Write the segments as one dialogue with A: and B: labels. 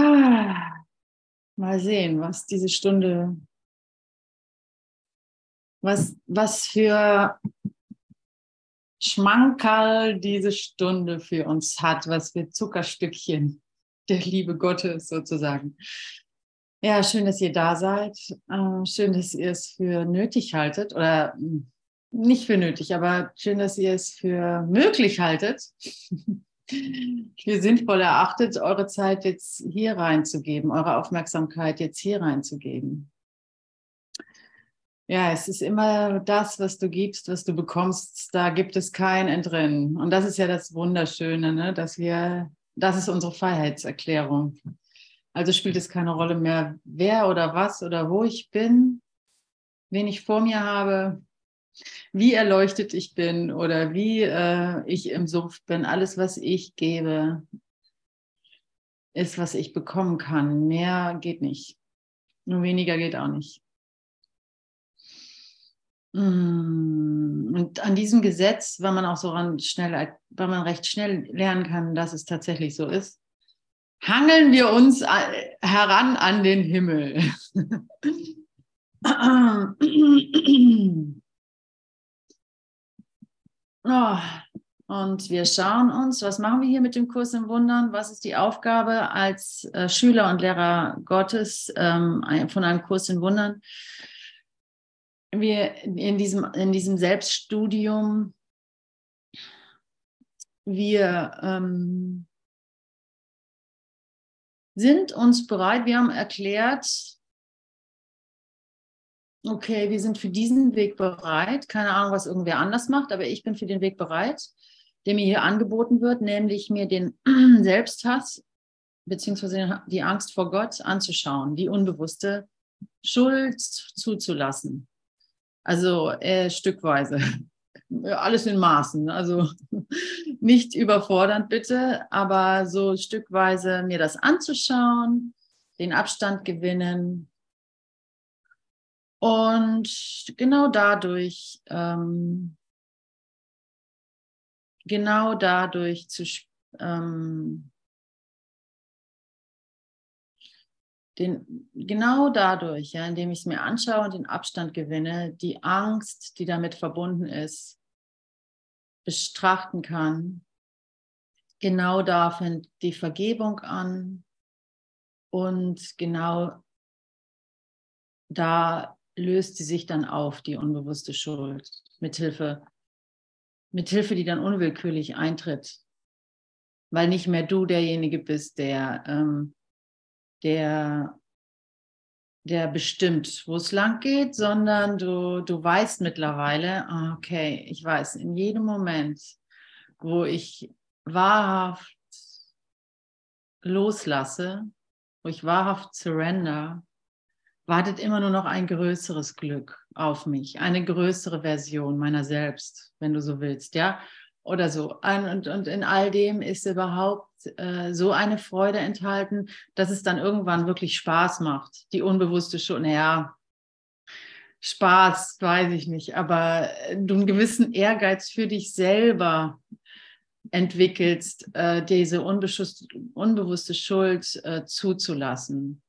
A: Ah, mal sehen, was diese Stunde, was, was für Schmankerl diese Stunde für uns hat, was für Zuckerstückchen der Liebe Gottes sozusagen. Ja, schön, dass ihr da seid. Äh, schön, dass ihr es für nötig haltet oder hm, nicht für nötig, aber schön, dass ihr es für möglich haltet, für sinnvoll erachtet, eure Zeit jetzt hier reinzugeben, eure Aufmerksamkeit jetzt hier reinzugeben. Ja, es ist immer das, was du gibst, was du bekommst. Da gibt es kein Entrinnen. Und das ist ja das Wunderschöne, ne? dass wir, das ist unsere Freiheitserklärung. Also spielt es keine Rolle mehr, wer oder was oder wo ich bin, wen ich vor mir habe, wie erleuchtet ich bin oder wie äh, ich im Sumpf bin. Alles, was ich gebe, ist, was ich bekommen kann. Mehr geht nicht. Nur weniger geht auch nicht. Mm, und an diesem Gesetz, weil man auch so schnell, weil man recht schnell lernen kann, dass es tatsächlich so ist, hangeln wir uns heran an den Himmel. oh, und wir schauen uns, was machen wir hier mit dem Kurs im Wundern? Was ist die Aufgabe als äh, Schüler und Lehrer Gottes ähm, von einem Kurs in Wundern? wir in diesem, in diesem Selbststudium, wir ähm, sind uns bereit, wir haben erklärt, okay, wir sind für diesen Weg bereit. Keine Ahnung, was irgendwer anders macht, aber ich bin für den Weg bereit, der mir hier angeboten wird, nämlich mir den Selbsthass beziehungsweise die Angst vor Gott anzuschauen, die unbewusste Schuld zuzulassen. Also äh, stückweise. Alles in Maßen. Also nicht überfordernd bitte, aber so stückweise mir das anzuschauen, den Abstand gewinnen und genau dadurch, ähm, genau dadurch zu, ähm, den, genau dadurch, ja, indem ich es mir anschaue und den Abstand gewinne, die Angst, die damit verbunden ist, betrachten kann. Genau da fängt die Vergebung an und genau da löst sie sich dann auf, die unbewusste Schuld, mithilfe, mithilfe, die dann unwillkürlich eintritt, weil nicht mehr du derjenige bist, der ähm, der, der bestimmt, wo es lang geht, sondern du, du weißt mittlerweile, ah, okay, ich weiß, in jedem Moment, wo ich wahrhaft loslasse, wo ich wahrhaft surrender, wartet immer nur noch ein größeres Glück auf mich, eine größere Version meiner selbst, wenn du so willst, ja oder so. Und, und in all dem ist überhaupt äh, so eine Freude enthalten, dass es dann irgendwann wirklich Spaß macht. Die unbewusste schon, naja, Spaß, weiß ich nicht, aber du einen gewissen Ehrgeiz für dich selber entwickelst, äh, diese unbewusste Schuld äh, zuzulassen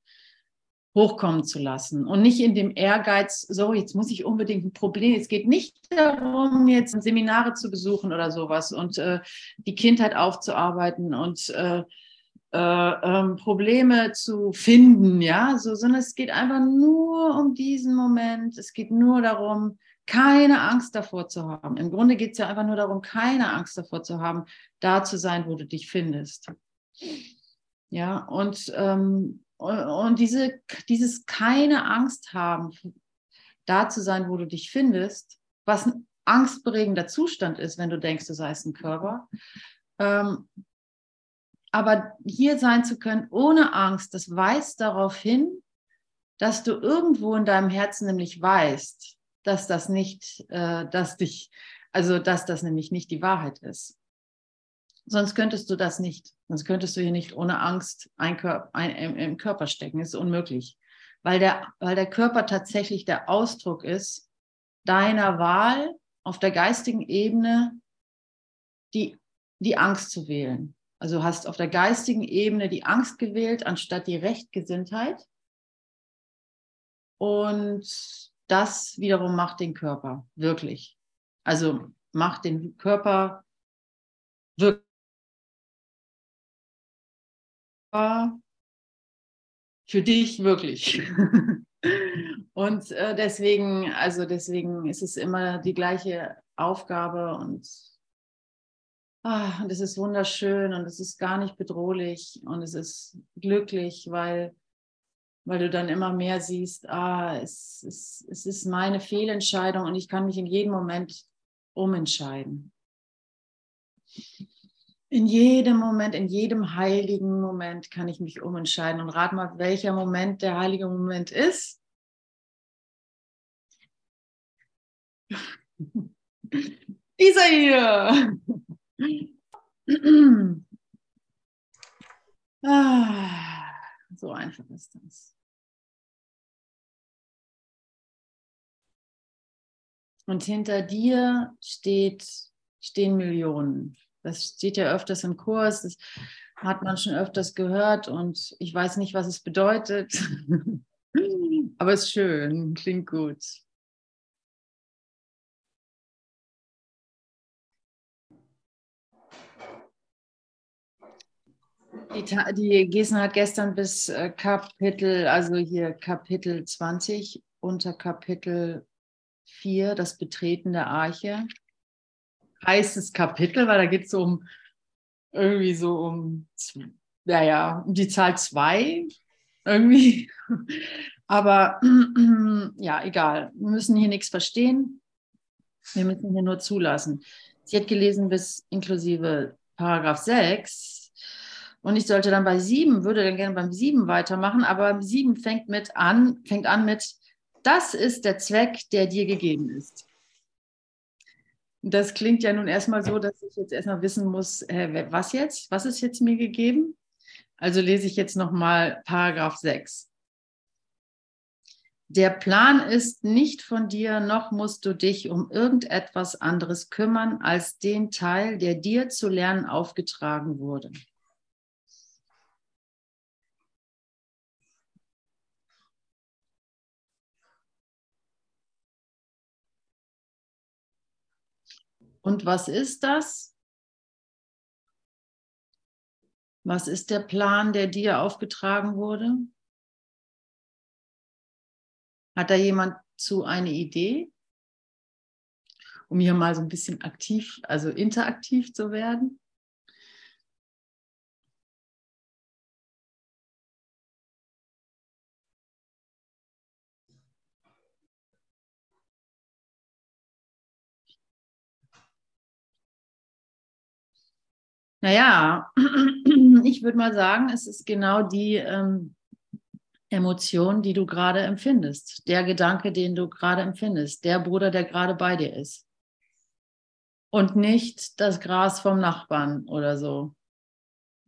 A: hochkommen zu lassen und nicht in dem Ehrgeiz, so, jetzt muss ich unbedingt ein Problem. Es geht nicht darum, jetzt Seminare zu besuchen oder sowas und äh, die Kindheit aufzuarbeiten und äh, äh, ähm, Probleme zu finden, ja, so, sondern es geht einfach nur um diesen Moment. Es geht nur darum, keine Angst davor zu haben. Im Grunde geht es ja einfach nur darum, keine Angst davor zu haben, da zu sein, wo du dich findest. Ja, und ähm, und diese, dieses keine Angst haben, da zu sein, wo du dich findest, was ein angstberegender Zustand ist, wenn du denkst, du seist ein Körper. Ähm, aber hier sein zu können ohne Angst, das weist darauf hin, dass du irgendwo in deinem Herzen nämlich weißt, dass das nicht, äh, dass dich, also dass das nämlich nicht die Wahrheit ist. Sonst könntest du das nicht. Sonst könntest du hier nicht ohne Angst ein Körper, ein, im, im, Körper stecken. Das ist unmöglich. Weil der, weil der Körper tatsächlich der Ausdruck ist deiner Wahl auf der geistigen Ebene, die, die Angst zu wählen. Also hast auf der geistigen Ebene die Angst gewählt anstatt die Rechtgesinntheit. Und das wiederum macht den Körper wirklich. Also macht den Körper wirklich für dich wirklich. und äh, deswegen, also deswegen ist es immer die gleiche Aufgabe und, ah, und es ist wunderschön und es ist gar nicht bedrohlich und es ist glücklich, weil, weil du dann immer mehr siehst, ah, es, es, es ist meine Fehlentscheidung und ich kann mich in jedem Moment umentscheiden in jedem Moment, in jedem heiligen Moment kann ich mich umentscheiden. Und rat mal, welcher Moment der heilige Moment ist. Dieser hier. Ah, so einfach ist das. Und hinter dir steht, stehen Millionen. Das steht ja öfters im Kurs, das hat man schon öfters gehört und ich weiß nicht, was es bedeutet. Aber es ist schön, klingt gut. Die, die Gesen hat gestern bis äh, Kapitel, also hier Kapitel 20, unter Kapitel 4, das Betreten der Arche, heißes Kapitel, weil da geht es um irgendwie so um, naja, um die Zahl zwei irgendwie. Aber ja, egal. Wir müssen hier nichts verstehen. Wir müssen hier nur zulassen. Sie hat gelesen bis inklusive Paragraph 6. Und ich sollte dann bei 7, würde dann gerne beim 7 weitermachen, aber 7 fängt mit an, fängt an mit, das ist der Zweck, der dir gegeben ist. Das klingt ja nun erstmal so, dass ich jetzt erstmal wissen muss, was jetzt? Was ist jetzt mir gegeben? Also lese ich jetzt nochmal Paragraph 6. Der Plan ist nicht von dir, noch musst du dich um irgendetwas anderes kümmern als den Teil, der dir zu lernen aufgetragen wurde. Und was ist das? Was ist der Plan, der dir aufgetragen wurde? Hat da jemand zu eine Idee? Um hier mal so ein bisschen aktiv, also interaktiv zu werden? Naja, ich würde mal sagen, es ist genau die ähm, Emotion, die du gerade empfindest, der Gedanke, den du gerade empfindest, der Bruder, der gerade bei dir ist. Und nicht das Gras vom Nachbarn oder so.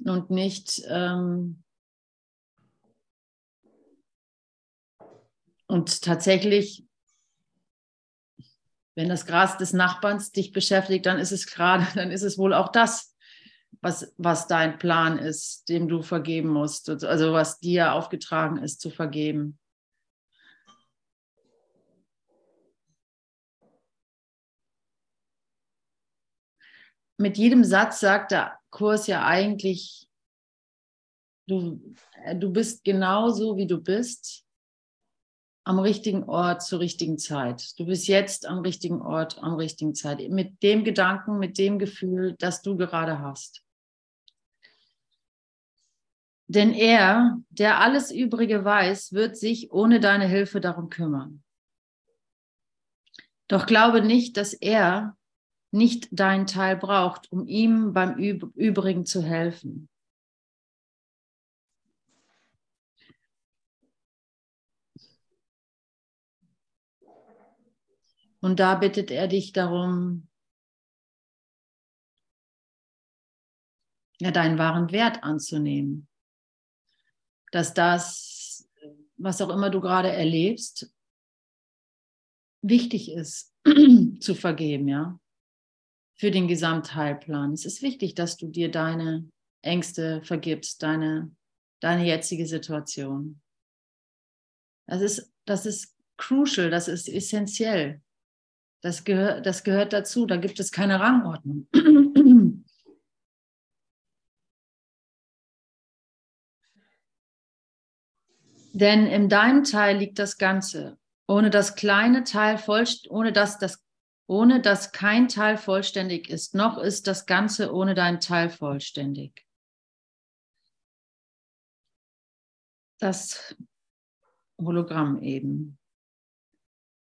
A: Und nicht ähm, und tatsächlich wenn das Gras des Nachbarns dich beschäftigt, dann ist es gerade, dann ist es wohl auch das, was, was dein Plan ist, dem du vergeben musst, also was dir aufgetragen ist zu vergeben. Mit jedem Satz sagt der Kurs ja eigentlich, du, du bist genauso, wie du bist, am richtigen Ort zur richtigen Zeit. Du bist jetzt am richtigen Ort, am richtigen Zeit. Mit dem Gedanken, mit dem Gefühl, das du gerade hast. Denn er, der alles Übrige weiß, wird sich ohne deine Hilfe darum kümmern. Doch glaube nicht, dass er nicht deinen Teil braucht, um ihm beim Übrigen zu helfen. Und da bittet er dich darum, ja, deinen wahren Wert anzunehmen dass das, was auch immer du gerade erlebst, wichtig ist zu vergeben, ja, für den Gesamtheilplan. Es ist wichtig, dass du dir deine Ängste vergibst, deine, deine jetzige Situation. Das ist, das ist crucial, das ist essentiell. Das, gehör, das gehört dazu, da gibt es keine Rangordnung. Denn in deinem Teil liegt das Ganze. Ohne das kleine Teil ohne dass das ohne dass kein Teil vollständig ist, noch ist das Ganze ohne dein Teil vollständig. Das Hologramm eben.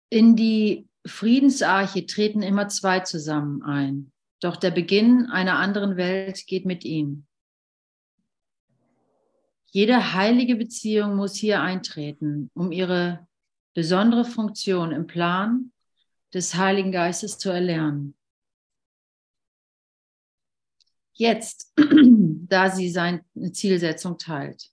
A: In die Friedensarche treten immer zwei zusammen ein, doch der Beginn einer anderen Welt geht mit ihnen. Jede heilige Beziehung muss hier eintreten, um ihre besondere Funktion im Plan des Heiligen Geistes zu erlernen. Jetzt, da sie seine Zielsetzung teilt.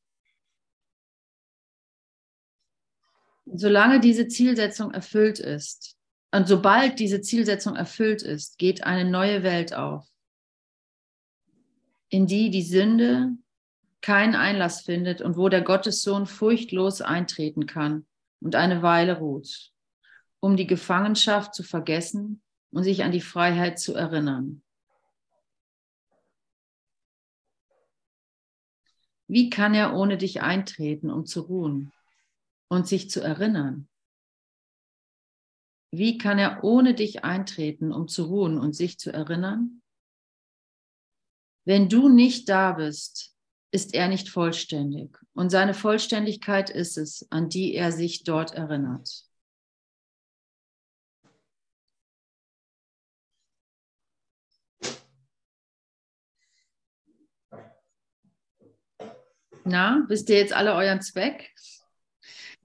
A: Solange diese Zielsetzung erfüllt ist und sobald diese Zielsetzung erfüllt ist, geht eine neue Welt auf, in die die Sünde keinen Einlass findet und wo der Gottessohn furchtlos eintreten kann und eine Weile ruht, um die Gefangenschaft zu vergessen und sich an die Freiheit zu erinnern. Wie kann er ohne dich eintreten, um zu ruhen und sich zu erinnern? Wie kann er ohne dich eintreten, um zu ruhen und sich zu erinnern? Wenn du nicht da bist, ist er nicht vollständig. Und seine Vollständigkeit ist es, an die er sich dort erinnert. Na, wisst ihr jetzt alle euren Zweck?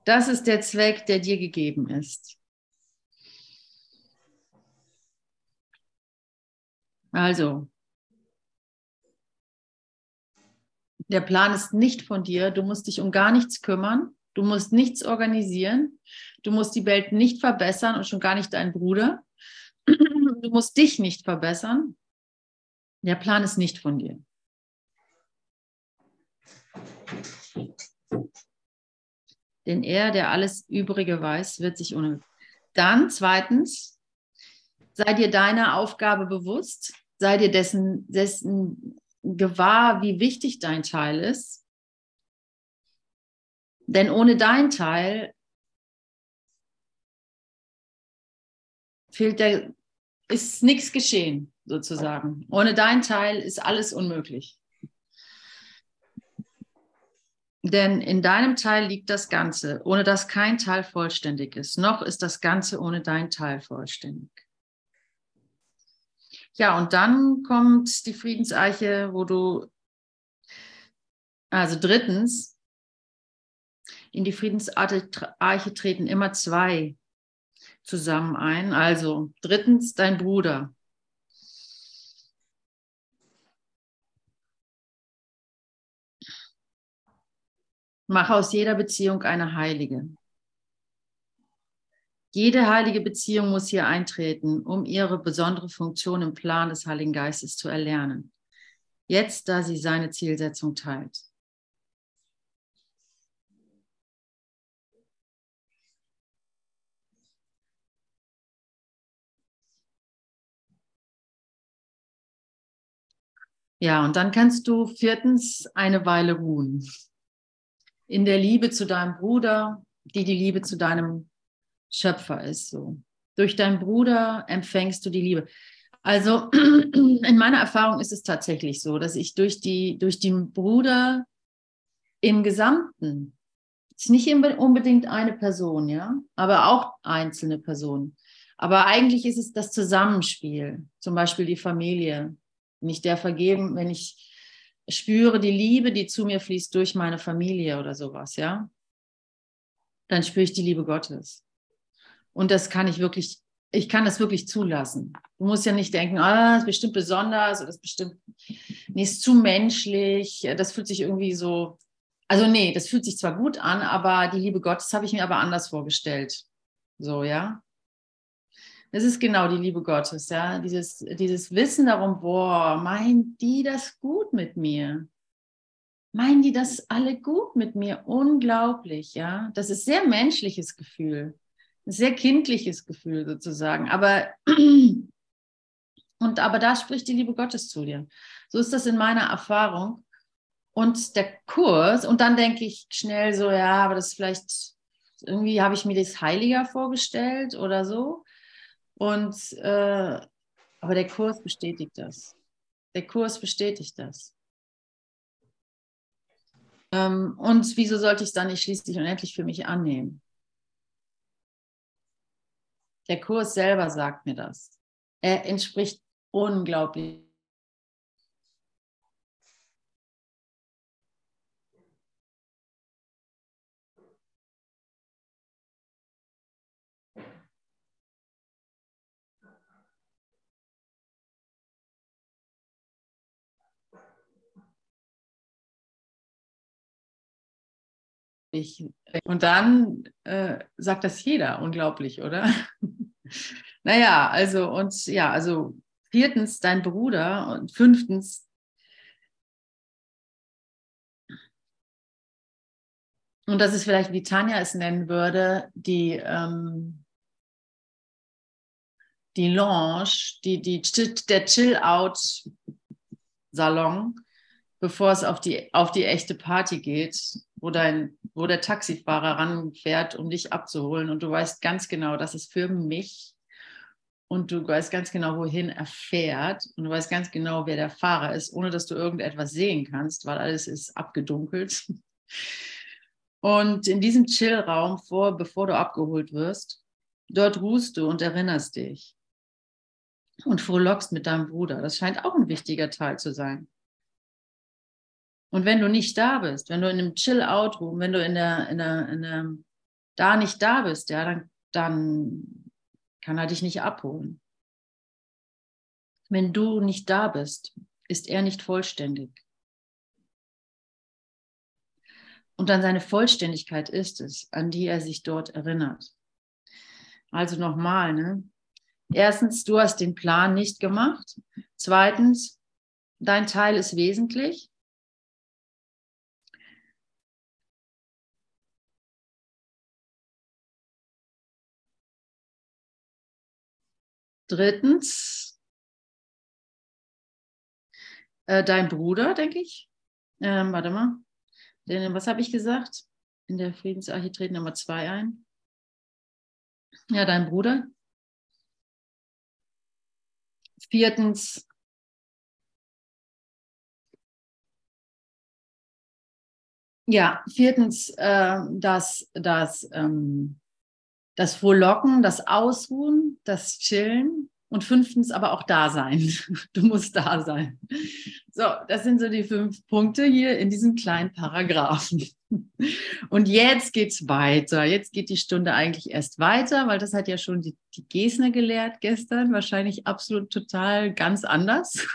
A: Das ist der Zweck, der dir gegeben ist. Also, Der Plan ist nicht von dir. Du musst dich um gar nichts kümmern. Du musst nichts organisieren. Du musst die Welt nicht verbessern und schon gar nicht deinen Bruder. Du musst dich nicht verbessern. Der Plan ist nicht von dir. Denn er, der alles Übrige weiß, wird sich ohne. Dann zweitens, sei dir deiner Aufgabe bewusst, sei dir dessen, dessen gewahr, wie wichtig dein Teil ist. Denn ohne dein Teil fehlt der, ist nichts geschehen, sozusagen. Ohne dein Teil ist alles unmöglich. Denn in deinem Teil liegt das Ganze, ohne dass kein Teil vollständig ist. Noch ist das Ganze ohne dein Teil vollständig. Ja, und dann kommt die Friedenseiche, wo du, also drittens, in die Friedensarche treten immer zwei zusammen ein. Also drittens dein Bruder. Mach aus jeder Beziehung eine heilige. Jede heilige Beziehung muss hier eintreten, um ihre besondere Funktion im Plan des Heiligen Geistes zu erlernen. Jetzt, da sie seine Zielsetzung teilt. Ja, und dann kannst du viertens eine Weile ruhen. In der Liebe zu deinem Bruder, die die Liebe zu deinem Schöpfer ist. So. Durch deinen Bruder empfängst du die Liebe. Also in meiner Erfahrung ist es tatsächlich so, dass ich durch, die, durch den Bruder im Gesamten, ist nicht unbedingt eine Person, ja, aber auch einzelne Personen. Aber eigentlich ist es das Zusammenspiel, zum Beispiel die Familie. Wenn ich der vergeben, wenn ich spüre die Liebe, die zu mir fließt durch meine Familie oder sowas, ja, dann spüre ich die Liebe Gottes. Und das kann ich wirklich, ich kann das wirklich zulassen. Du musst ja nicht denken, ah, das ist bestimmt besonders oder das ist bestimmt, nee, ist zu menschlich. Das fühlt sich irgendwie so, also nee, das fühlt sich zwar gut an, aber die Liebe Gottes habe ich mir aber anders vorgestellt. So, ja. Das ist genau die Liebe Gottes, ja. Dieses, dieses Wissen darum, boah, meint die das gut mit mir? meinen die das alle gut mit mir? Unglaublich, ja. Das ist sehr menschliches Gefühl, ein sehr kindliches Gefühl sozusagen. Aber und aber da spricht die Liebe Gottes zu dir. So ist das in meiner Erfahrung. Und der Kurs, und dann denke ich schnell so, ja, aber das ist vielleicht, irgendwie habe ich mir das heiliger vorgestellt oder so. Und äh, aber der Kurs bestätigt das. Der Kurs bestätigt das. Ähm, und wieso sollte ich es dann nicht schließlich und endlich für mich annehmen? Der Kurs selber sagt mir das. Er entspricht unglaublich Ich, und dann äh, sagt das jeder, unglaublich, oder? naja, also und ja, also viertens dein Bruder und fünftens und das ist vielleicht, wie Tanja es nennen würde, die, ähm, die Lounge, die, die, der Chill-Out-Salon, bevor es auf die, auf die echte Party geht, wo, dein, wo der Taxifahrer ranfährt, um dich abzuholen und du weißt ganz genau, das ist für mich und du weißt ganz genau, wohin er fährt und du weißt ganz genau, wer der Fahrer ist, ohne dass du irgendetwas sehen kannst, weil alles ist abgedunkelt. Und in diesem Chillraum, vor, bevor du abgeholt wirst, dort ruhst du und erinnerst dich und frohlockst mit deinem Bruder. Das scheint auch ein wichtiger Teil zu sein. Und wenn du nicht da bist, wenn du in einem Chill-Out-Room, wenn du in der, in der, in der, da nicht da bist, ja, dann, dann kann er dich nicht abholen. Wenn du nicht da bist, ist er nicht vollständig. Und an seine Vollständigkeit ist es, an die er sich dort erinnert. Also nochmal, ne? Erstens, du hast den Plan nicht gemacht. Zweitens, dein Teil ist wesentlich. Drittens, äh, dein Bruder, denke ich. Ähm, warte mal. Den, was habe ich gesagt? In der Friedensarche treten Nummer zwei ein. Ja, dein Bruder. Viertens, ja, viertens, äh, dass, dass ähm, das Frohlocken, das Ausruhen, das Chillen und fünftens aber auch da sein. Du musst da sein. So, das sind so die fünf Punkte hier in diesem kleinen Paragraphen. Und jetzt geht's weiter. Jetzt geht die Stunde eigentlich erst weiter, weil das hat ja schon die, die Gesner gelehrt gestern. Wahrscheinlich absolut total ganz anders.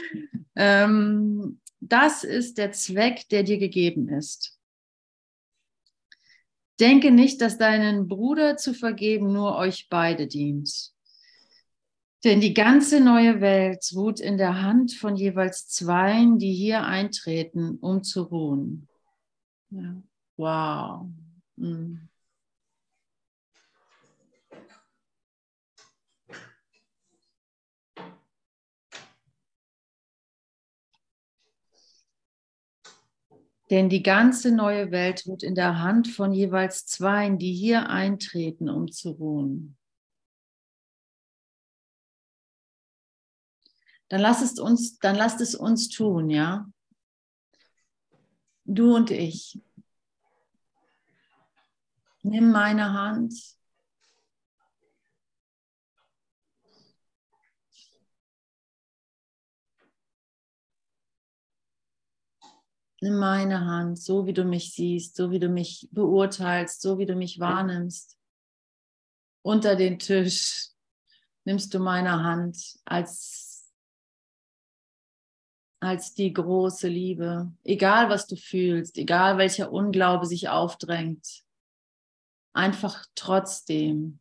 A: ähm, das ist der Zweck, der dir gegeben ist. Denke nicht, dass deinen Bruder zu vergeben nur euch beide dient. Denn die ganze neue Welt ruht in der Hand von jeweils Zweien, die hier eintreten, um zu ruhen. Ja. Wow. Mhm. Denn die ganze neue Welt wird in der Hand von jeweils Zweien, die hier eintreten, um zu ruhen. Dann lasst es uns, dann lasst es uns tun, ja? Du und ich. Nimm meine Hand Nimm meine Hand, so wie du mich siehst, so wie du mich beurteilst, so wie du mich wahrnimmst. Unter den Tisch nimmst du meine Hand als, als die große Liebe. Egal, was du fühlst, egal, welcher Unglaube sich aufdrängt. Einfach trotzdem.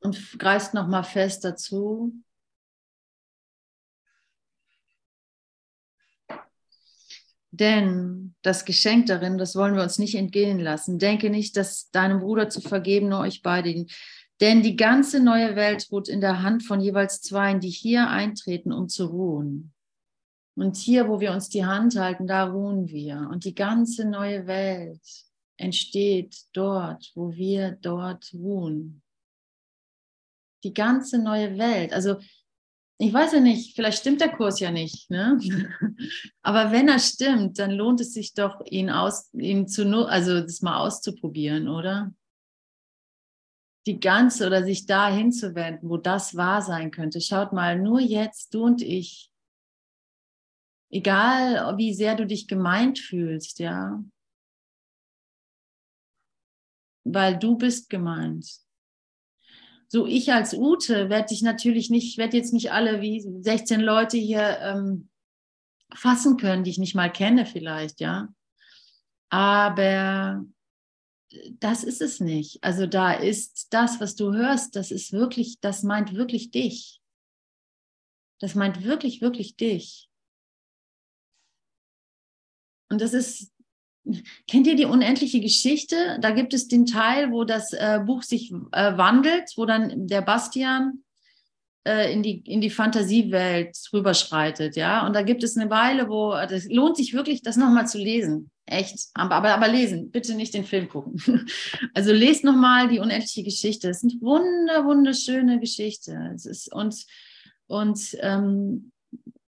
A: Und greifst nochmal fest dazu, Denn das Geschenk darin, das wollen wir uns nicht entgehen lassen. Denke nicht, dass deinem Bruder zu vergeben, nur euch beide. Denn die ganze neue Welt ruht in der Hand von jeweils Zweien, die hier eintreten, um zu ruhen. Und hier, wo wir uns die Hand halten, da ruhen wir. Und die ganze neue Welt entsteht dort, wo wir dort ruhen. Die ganze neue Welt. Also ich weiß ja nicht, vielleicht stimmt der Kurs ja nicht, ne? Aber wenn er stimmt, dann lohnt es sich doch, ihn aus, ihn zu, also das mal auszuprobieren, oder? Die ganze oder sich da hinzuwenden, wo das wahr sein könnte. Schaut mal, nur jetzt, du und ich, egal wie sehr du dich gemeint fühlst, ja, weil du bist gemeint so ich als Ute werde ich natürlich nicht, werde jetzt nicht alle wie 16 Leute hier ähm, fassen können, die ich nicht mal kenne vielleicht, ja. Aber das ist es nicht. Also da ist das, was du hörst, das ist wirklich, das meint wirklich dich. Das meint wirklich, wirklich dich. Und das ist Kennt ihr die unendliche Geschichte? Da gibt es den Teil, wo das äh, Buch sich äh, wandelt, wo dann der Bastian äh, in, die, in die Fantasiewelt rüberschreitet, ja. Und da gibt es eine Weile, wo das lohnt sich wirklich, das nochmal zu lesen. Echt. Aber, aber, aber lesen, bitte nicht den Film gucken. Also lest nochmal die unendliche Geschichte. Es ist eine wunder, wunderschöne Geschichte. Es ist, und und ähm,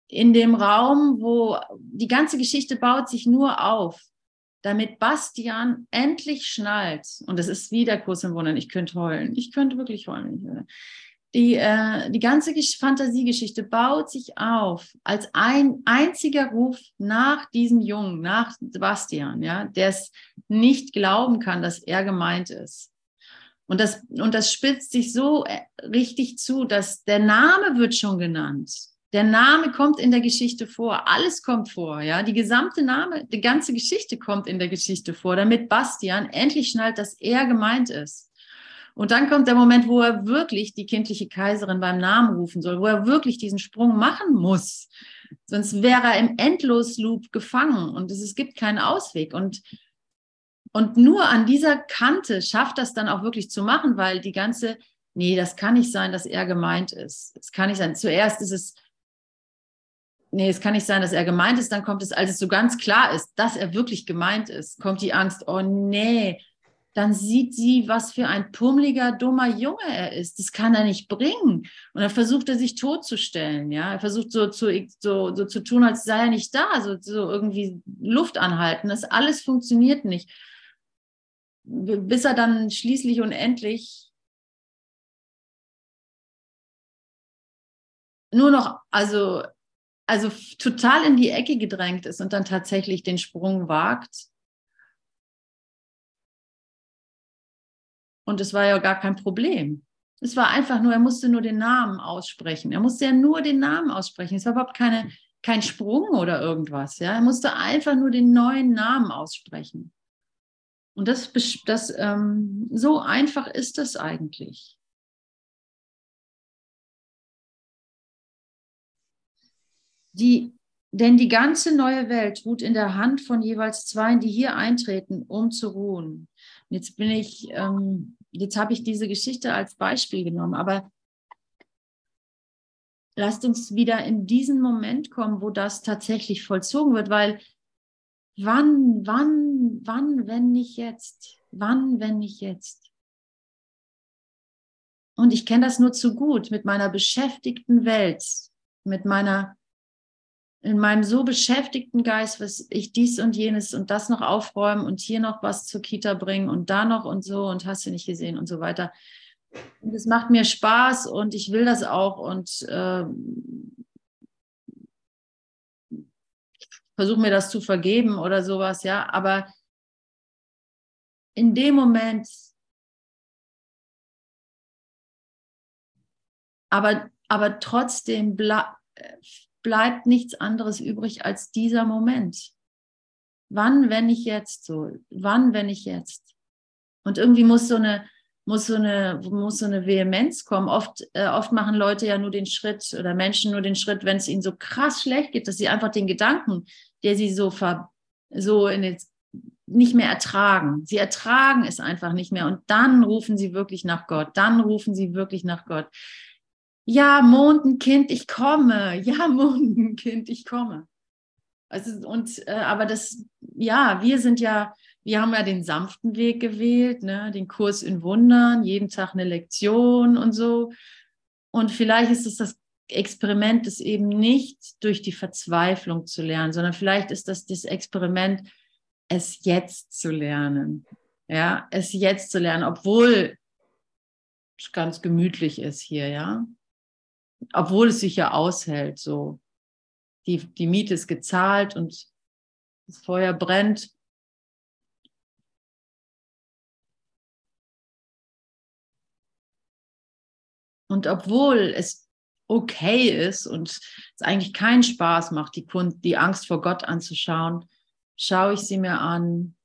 A: in dem Raum, wo die ganze Geschichte baut sich nur auf damit Bastian endlich schnallt, und das ist wieder Kurs im Wundern, ich könnte heulen, ich könnte wirklich heulen. Die, äh, die ganze Fantasiegeschichte baut sich auf als ein einziger Ruf nach diesem Jungen, nach Sebastian, ja, der es nicht glauben kann, dass er gemeint ist. Und das, und das spitzt sich so äh, richtig zu, dass der Name wird schon genannt. Der Name kommt in der Geschichte vor, alles kommt vor, ja. Die gesamte Name, die ganze Geschichte kommt in der Geschichte vor, damit Bastian endlich schnallt, dass er gemeint ist. Und dann kommt der Moment, wo er wirklich die kindliche Kaiserin beim Namen rufen soll, wo er wirklich diesen Sprung machen muss. Sonst wäre er im Endlosloop gefangen und es, es gibt keinen Ausweg. Und, und nur an dieser Kante schafft das dann auch wirklich zu machen, weil die ganze, nee, das kann nicht sein, dass er gemeint ist. Es kann nicht sein. Zuerst ist es, nee, es kann nicht sein, dass er gemeint ist, dann kommt es, als es so ganz klar ist, dass er wirklich gemeint ist, kommt die Angst, oh nee, dann sieht sie, was für ein pummeliger, dummer Junge er ist. Das kann er nicht bringen. Und dann versucht er sich totzustellen, ja. Er versucht so zu, so, so zu tun, als sei er nicht da, so, so irgendwie Luft anhalten. Das alles funktioniert nicht. Bis er dann schließlich und endlich nur noch, also also total in die Ecke gedrängt ist und dann tatsächlich den Sprung wagt. Und es war ja gar kein Problem. Es war einfach nur, er musste nur den Namen aussprechen. Er musste ja nur den Namen aussprechen. Es war überhaupt keine, kein Sprung oder irgendwas. Ja? Er musste einfach nur den neuen Namen aussprechen. Und das, das ähm, so einfach ist das eigentlich. Die, denn die ganze neue Welt ruht in der Hand von jeweils zwei, die hier eintreten, um zu ruhen. Und jetzt bin ich, ähm, jetzt habe ich diese Geschichte als Beispiel genommen, aber lasst uns wieder in diesen Moment kommen, wo das tatsächlich vollzogen wird, weil wann, wann, wann, wenn nicht jetzt? Wann, wenn nicht jetzt? Und ich kenne das nur zu gut mit meiner beschäftigten Welt, mit meiner in meinem so beschäftigten Geist, was ich dies und jenes und das noch aufräumen und hier noch was zur Kita bringen und da noch und so und hast du nicht gesehen und so weiter. Und es macht mir Spaß und ich will das auch und äh, versuche mir das zu vergeben oder sowas, ja. Aber in dem Moment, aber, aber trotzdem bleibt nichts anderes übrig als dieser Moment. Wann, wenn ich jetzt so? Wann, wenn ich jetzt? Und irgendwie muss so eine, muss so eine, muss so eine Vehemenz kommen. Oft, äh, oft machen Leute ja nur den Schritt oder Menschen nur den Schritt, wenn es ihnen so krass schlecht geht, dass sie einfach den Gedanken, der sie so ver, so in den, nicht mehr ertragen. Sie ertragen es einfach nicht mehr. Und dann rufen sie wirklich nach Gott. Dann rufen sie wirklich nach Gott. Ja, Mondenkind, ich komme. Ja, Mondenkind, ich komme. Also, und, äh, aber das, ja, wir sind ja, wir haben ja den sanften Weg gewählt, ne? den Kurs in Wundern, jeden Tag eine Lektion und so. Und vielleicht ist es das Experiment, es eben nicht durch die Verzweiflung zu lernen, sondern vielleicht ist das das Experiment, es jetzt zu lernen. Ja, es jetzt zu lernen, obwohl es ganz gemütlich ist hier, ja. Obwohl es sich ja aushält, so. Die, die Miete ist gezahlt und das Feuer brennt. Und obwohl es okay ist und es eigentlich keinen Spaß macht, die, Kunst, die Angst vor Gott anzuschauen, schaue ich sie mir an,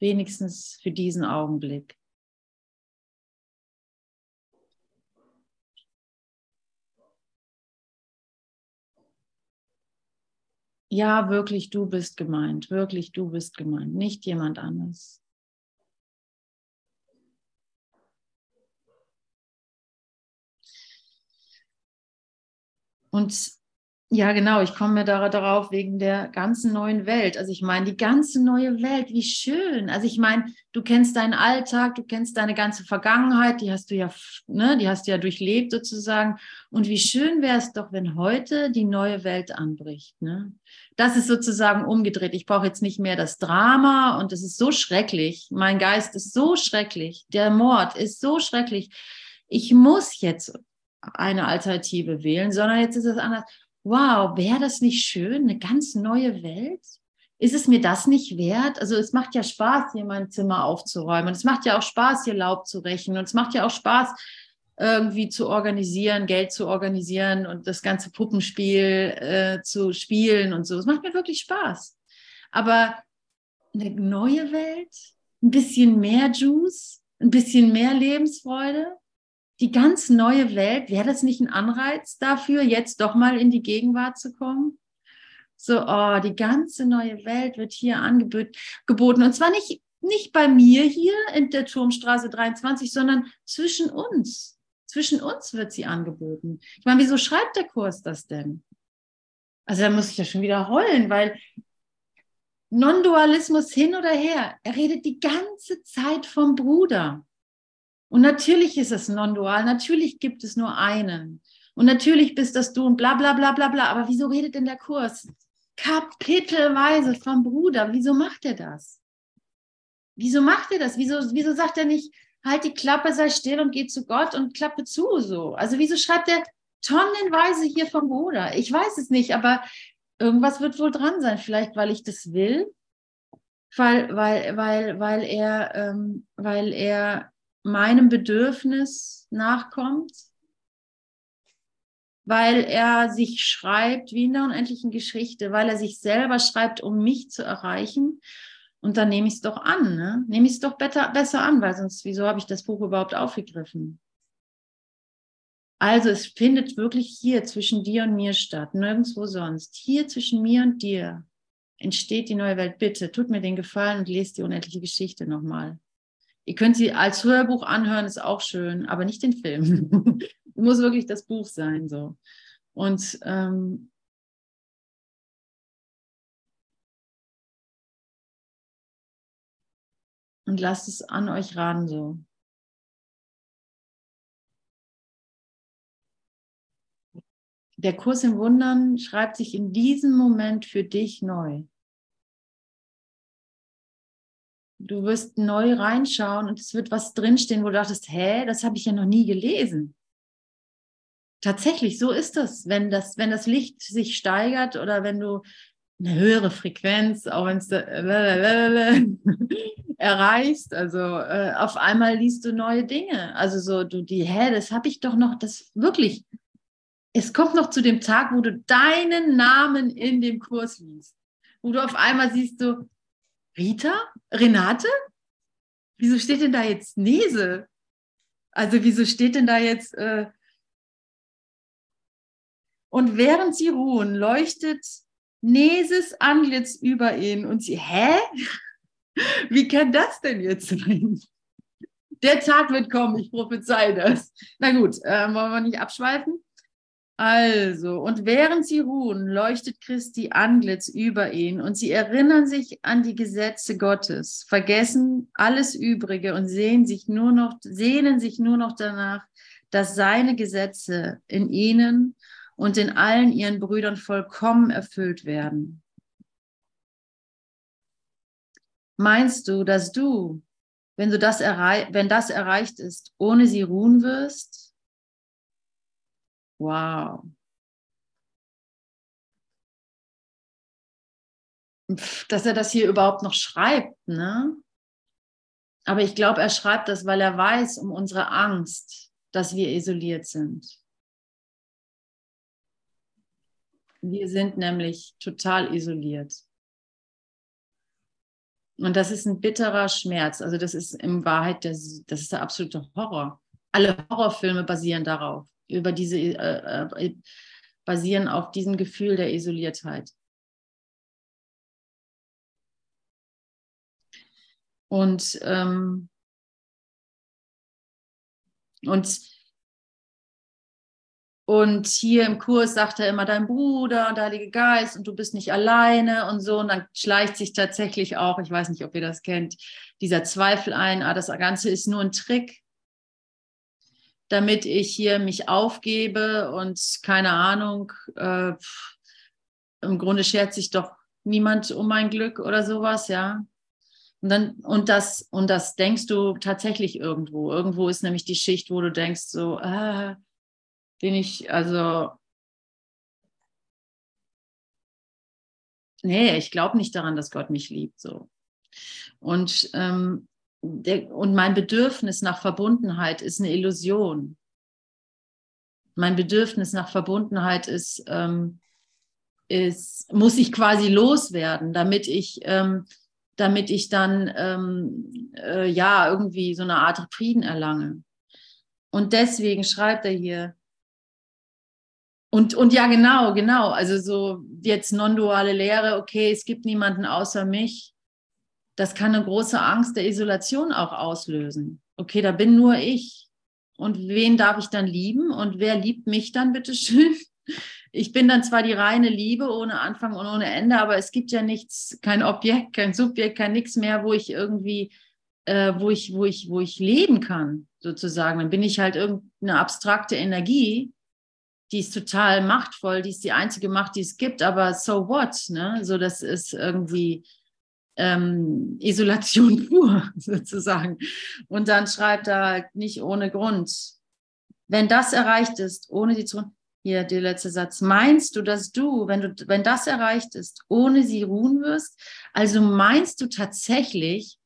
A: wenigstens für diesen Augenblick. Ja, wirklich, du bist gemeint, wirklich, du bist gemeint, nicht jemand anderes. Und ja, genau, ich komme mir darauf wegen der ganzen neuen Welt. Also ich meine, die ganze neue Welt, wie schön. Also ich meine, du kennst deinen Alltag, du kennst deine ganze Vergangenheit, die hast du ja, ne, die hast du ja durchlebt sozusagen. Und wie schön wäre es doch, wenn heute die neue Welt anbricht. Ne? Das ist sozusagen umgedreht. Ich brauche jetzt nicht mehr das Drama und es ist so schrecklich. Mein Geist ist so schrecklich. Der Mord ist so schrecklich. Ich muss jetzt eine Alternative wählen, sondern jetzt ist es anders wow, wäre das nicht schön, eine ganz neue Welt? Ist es mir das nicht wert? Also es macht ja Spaß, hier mein Zimmer aufzuräumen. es macht ja auch Spaß, hier Laub zu rächen. Und es macht ja auch Spaß, irgendwie zu organisieren, Geld zu organisieren und das ganze Puppenspiel äh, zu spielen und so. Es macht mir wirklich Spaß. Aber eine neue Welt, ein bisschen mehr Juice, ein bisschen mehr Lebensfreude, die ganz neue Welt, wäre das nicht ein Anreiz dafür, jetzt doch mal in die Gegenwart zu kommen? So, oh, die ganze neue Welt wird hier angeboten. Und zwar nicht, nicht bei mir hier in der Turmstraße 23, sondern zwischen uns. Zwischen uns wird sie angeboten. Ich meine, wieso schreibt der Kurs das denn? Also da muss ich ja schon wieder heulen, weil Non-Dualismus hin oder her, er redet die ganze Zeit vom Bruder. Und natürlich ist es non-dual, natürlich gibt es nur einen. Und natürlich bist das du und bla bla bla bla bla. Aber wieso redet denn der Kurs kapitelweise vom Bruder? Wieso macht er das? Wieso macht er das? Wieso, wieso sagt er nicht, halt die Klappe, sei still und geh zu Gott und Klappe zu so? Also wieso schreibt er tonnenweise hier vom Bruder? Ich weiß es nicht, aber irgendwas wird wohl dran sein. Vielleicht, weil ich das will, weil, weil, weil, weil er, ähm, weil er meinem Bedürfnis nachkommt, weil er sich schreibt wie in der unendlichen Geschichte, weil er sich selber schreibt, um mich zu erreichen. Und dann nehme ich es doch an, ne? nehme ich es doch besser, besser an, weil sonst, wieso habe ich das Buch überhaupt aufgegriffen? Also es findet wirklich hier zwischen dir und mir statt, nirgendwo sonst. Hier zwischen mir und dir entsteht die neue Welt. Bitte, tut mir den Gefallen und lest die unendliche Geschichte nochmal. Ihr könnt sie als Hörbuch anhören, ist auch schön, aber nicht den Film. Muss wirklich das Buch sein. So. Und ähm, und lasst es an euch ran so. Der Kurs im Wundern schreibt sich in diesem Moment für dich neu. Du wirst neu reinschauen und es wird was drinstehen, wo du dachtest, hä, das habe ich ja noch nie gelesen. Tatsächlich, so ist das. Wenn das, wenn das Licht sich steigert oder wenn du eine höhere Frequenz, auch wenn es erreichst, also äh, auf einmal liest du neue Dinge. Also so, du die, hä, das habe ich doch noch, das wirklich. Es kommt noch zu dem Tag, wo du deinen Namen in dem Kurs liest, wo du auf einmal siehst, du, Rita? Renate? Wieso steht denn da jetzt Nese? Also wieso steht denn da jetzt... Äh und während sie ruhen, leuchtet Neses Antlitz über ihn und sie, hä? Wie kann das denn jetzt sein? Der Tag wird kommen, ich prophezei das. Na gut, äh, wollen wir nicht abschweifen? Also, und während sie ruhen, leuchtet Christi Antlitz über ihn und sie erinnern sich an die Gesetze Gottes, vergessen alles Übrige und sehen sich nur noch, sehnen sich nur noch danach, dass seine Gesetze in ihnen und in allen ihren Brüdern vollkommen erfüllt werden. Meinst du, dass du, wenn, du das wenn das erreicht ist, ohne sie ruhen wirst? Wow. Dass er das hier überhaupt noch schreibt, ne? Aber ich glaube, er schreibt das, weil er weiß um unsere Angst, dass wir isoliert sind. Wir sind nämlich total isoliert. Und das ist ein bitterer Schmerz. Also das ist in Wahrheit, das, das ist der absolute Horror. Alle Horrorfilme basieren darauf über diese, äh, äh, basieren auf diesem Gefühl der Isoliertheit. Und, ähm, und, und hier im Kurs sagt er immer dein Bruder und der Heilige Geist und du bist nicht alleine und so. Und dann schleicht sich tatsächlich auch, ich weiß nicht, ob ihr das kennt, dieser Zweifel ein, ah, das Ganze ist nur ein Trick damit ich hier mich aufgebe und keine Ahnung, äh, im Grunde schert sich doch niemand um mein Glück oder sowas, ja. Und dann, und das, und das denkst du tatsächlich irgendwo. Irgendwo ist nämlich die Schicht, wo du denkst, so, äh, bin ich, also, nee, ich glaube nicht daran, dass Gott mich liebt, so. Und ähm, der, und mein Bedürfnis nach Verbundenheit ist eine Illusion. Mein Bedürfnis nach Verbundenheit ist, ähm, ist muss ich quasi loswerden, damit ich, ähm, damit ich dann ähm, äh, ja irgendwie so eine Art Frieden erlange. Und deswegen schreibt er hier, und, und ja, genau, genau. Also so jetzt non-duale Lehre, okay, es gibt niemanden außer mich das kann eine große Angst der Isolation auch auslösen. Okay, da bin nur ich. Und wen darf ich dann lieben? Und wer liebt mich dann, bitteschön? Ich bin dann zwar die reine Liebe ohne Anfang und ohne Ende, aber es gibt ja nichts, kein Objekt, kein Subjekt, kein nichts mehr, wo ich irgendwie, äh, wo ich, wo ich, wo ich leben kann, sozusagen. Dann bin ich halt irgendeine abstrakte Energie, die ist total machtvoll, die ist die einzige Macht, die es gibt, aber so what, ne? So, das ist irgendwie, ähm, Isolation pur sozusagen. Und dann schreibt er nicht ohne Grund, wenn das erreicht ist, ohne sie zu hier der letzte Satz. Meinst du, dass du, wenn du, wenn das erreicht ist, ohne sie ruhen wirst? Also meinst du tatsächlich,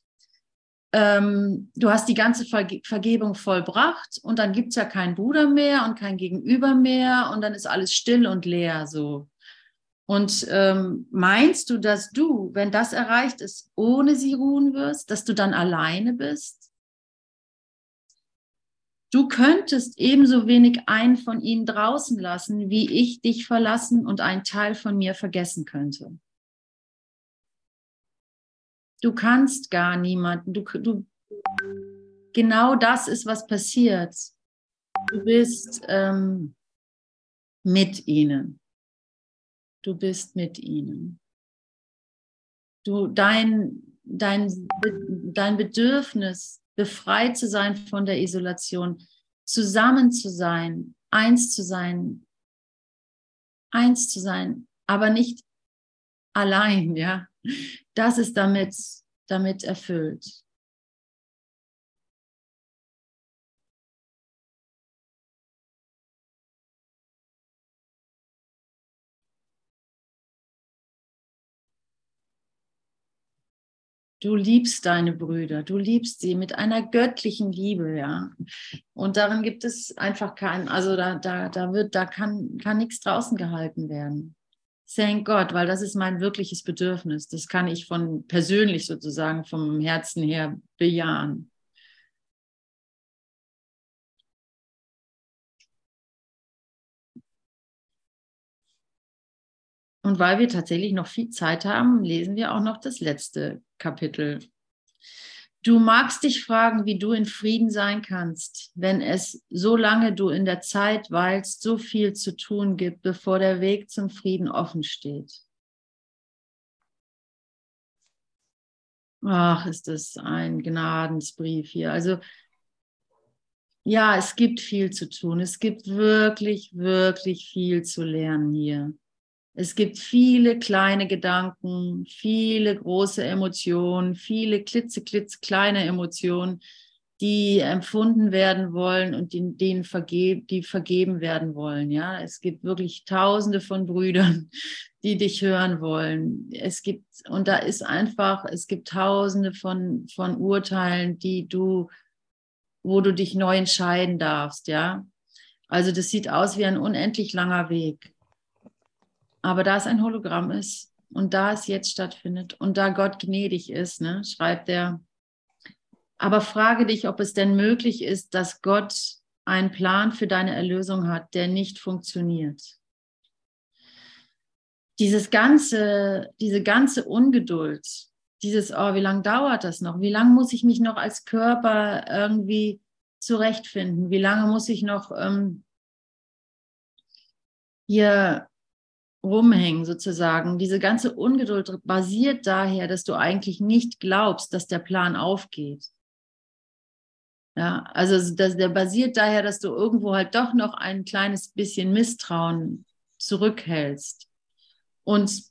A: ähm, du hast die ganze Verge Vergebung vollbracht und dann gibt es ja keinen Bruder mehr und kein Gegenüber mehr und dann ist alles still und leer so. Und ähm, meinst du, dass du, wenn das erreicht ist, ohne sie ruhen wirst, dass du dann alleine bist? Du könntest ebenso wenig einen von ihnen draußen lassen, wie ich dich verlassen und einen Teil von mir vergessen könnte. Du kannst gar niemanden. Du, du, genau das ist, was passiert. Du bist ähm, mit ihnen du bist mit ihnen. Du, dein, dein, dein Bedürfnis, befreit zu sein von der Isolation, zusammen zu sein, eins zu sein, eins zu sein, aber nicht allein, ja. Das ist damit, damit erfüllt. Du liebst deine Brüder, du liebst sie mit einer göttlichen Liebe, ja. Und darin gibt es einfach keinen, also da, da, da wird, da kann, kann nichts draußen gehalten werden. Thank God, weil das ist mein wirkliches Bedürfnis. Das kann ich von persönlich sozusagen vom Herzen her bejahen. Und weil wir tatsächlich noch viel Zeit haben, lesen wir auch noch das letzte Kapitel. Du magst dich fragen, wie du in Frieden sein kannst, wenn es, solange du in der Zeit weilst, so viel zu tun gibt, bevor der Weg zum Frieden offen steht. Ach, ist das ein Gnadensbrief hier. Also ja, es gibt viel zu tun. Es gibt wirklich, wirklich viel zu lernen hier. Es gibt viele kleine Gedanken, viele große Emotionen, viele klitzeklitz kleine Emotionen, die empfunden werden wollen und die, denen vergeb, die vergeben werden wollen. Ja, es gibt wirklich Tausende von Brüdern, die dich hören wollen. Es gibt und da ist einfach, es gibt Tausende von von Urteilen, die du, wo du dich neu entscheiden darfst. Ja, also das sieht aus wie ein unendlich langer Weg. Aber da es ein Hologramm ist und da es jetzt stattfindet und da Gott gnädig ist, ne, schreibt er, aber frage dich, ob es denn möglich ist, dass Gott einen Plan für deine Erlösung hat, der nicht funktioniert. Dieses ganze, diese ganze Ungeduld, dieses, oh, wie lange dauert das noch? Wie lange muss ich mich noch als Körper irgendwie zurechtfinden? Wie lange muss ich noch ähm, hier rumhängen sozusagen. Diese ganze Ungeduld basiert daher, dass du eigentlich nicht glaubst, dass der Plan aufgeht. Ja, also das, der basiert daher, dass du irgendwo halt doch noch ein kleines bisschen Misstrauen zurückhältst. Und,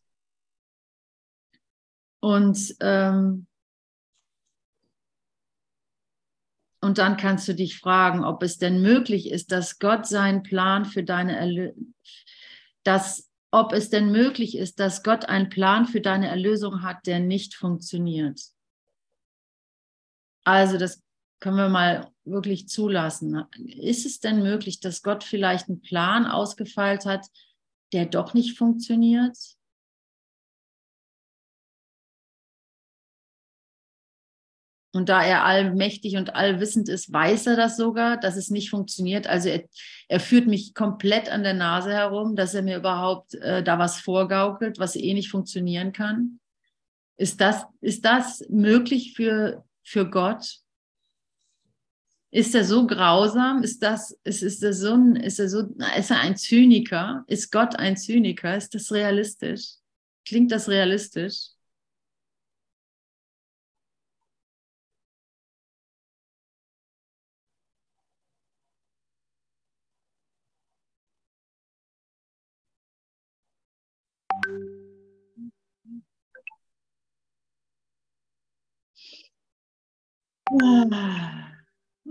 A: und, ähm, und dann kannst du dich fragen, ob es denn möglich ist, dass Gott seinen Plan für deine Erlösung, dass ob es denn möglich ist, dass Gott einen Plan für deine Erlösung hat, der nicht funktioniert. Also das können wir mal wirklich zulassen. Ist es denn möglich, dass Gott vielleicht einen Plan ausgefeilt hat, der doch nicht funktioniert? Und da er allmächtig und allwissend ist, weiß er das sogar, dass es nicht funktioniert. Also er, er führt mich komplett an der Nase herum, dass er mir überhaupt äh, da was vorgaukelt, was eh nicht funktionieren kann. Ist das, ist das möglich für, für Gott? Ist er so grausam? Ist das, ist, ist er so ein, ist er so, ist er ein Zyniker? Ist Gott ein Zyniker? Ist das realistisch? Klingt das realistisch?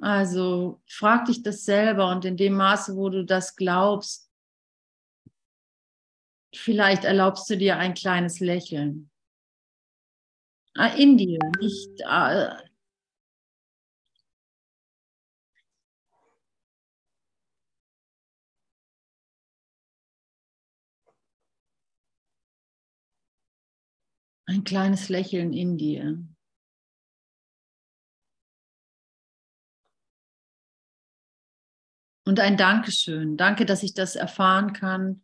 A: Also frag dich das selber und in dem Maße, wo du das glaubst, vielleicht erlaubst du dir ein kleines Lächeln. Ah, in dir, nicht. Ah, ein kleines Lächeln in dir. Und ein Dankeschön. Danke, dass ich das erfahren kann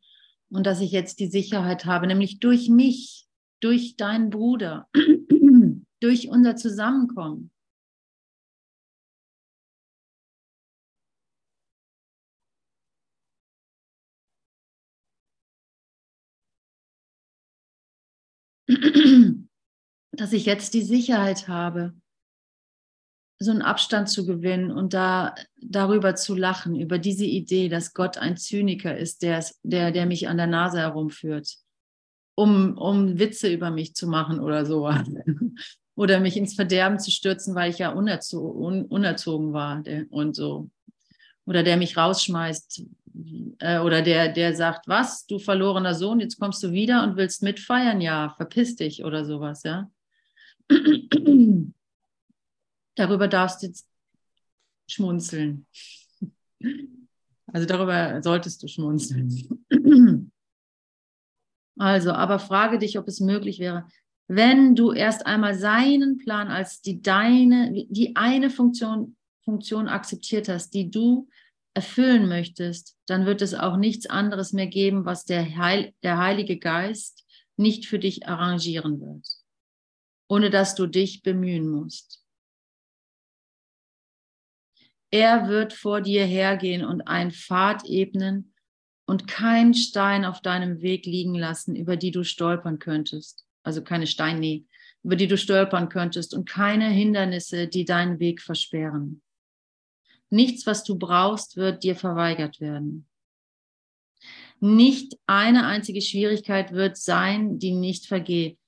A: und dass ich jetzt die Sicherheit habe, nämlich durch mich, durch deinen Bruder, durch unser Zusammenkommen. dass ich jetzt die Sicherheit habe, so einen Abstand zu gewinnen und da darüber zu lachen, über diese Idee, dass Gott ein Zyniker ist, der, der, der mich an der Nase herumführt, um, um Witze über mich zu machen oder so. oder mich ins Verderben zu stürzen, weil ich ja unerzo un unerzogen war und so. Oder der mich rausschmeißt. Äh, oder der, der sagt, was, du verlorener Sohn, jetzt kommst du wieder und willst mitfeiern? Ja, verpiss dich oder sowas, ja. Darüber darfst du jetzt schmunzeln. Also darüber solltest du schmunzeln. Also, aber frage dich, ob es möglich wäre, wenn du erst einmal seinen Plan als die deine, die eine Funktion, Funktion akzeptiert hast, die du erfüllen möchtest, dann wird es auch nichts anderes mehr geben, was der, Heil, der Heilige Geist nicht für dich arrangieren wird, ohne dass du dich bemühen musst. Er wird vor dir hergehen und einen Pfad ebnen und keinen Stein auf deinem Weg liegen lassen, über die du stolpern könntest. Also keine Steine, über die du stolpern könntest und keine Hindernisse, die deinen Weg versperren. Nichts, was du brauchst, wird dir verweigert werden. Nicht eine einzige Schwierigkeit wird sein, die nicht vergeht,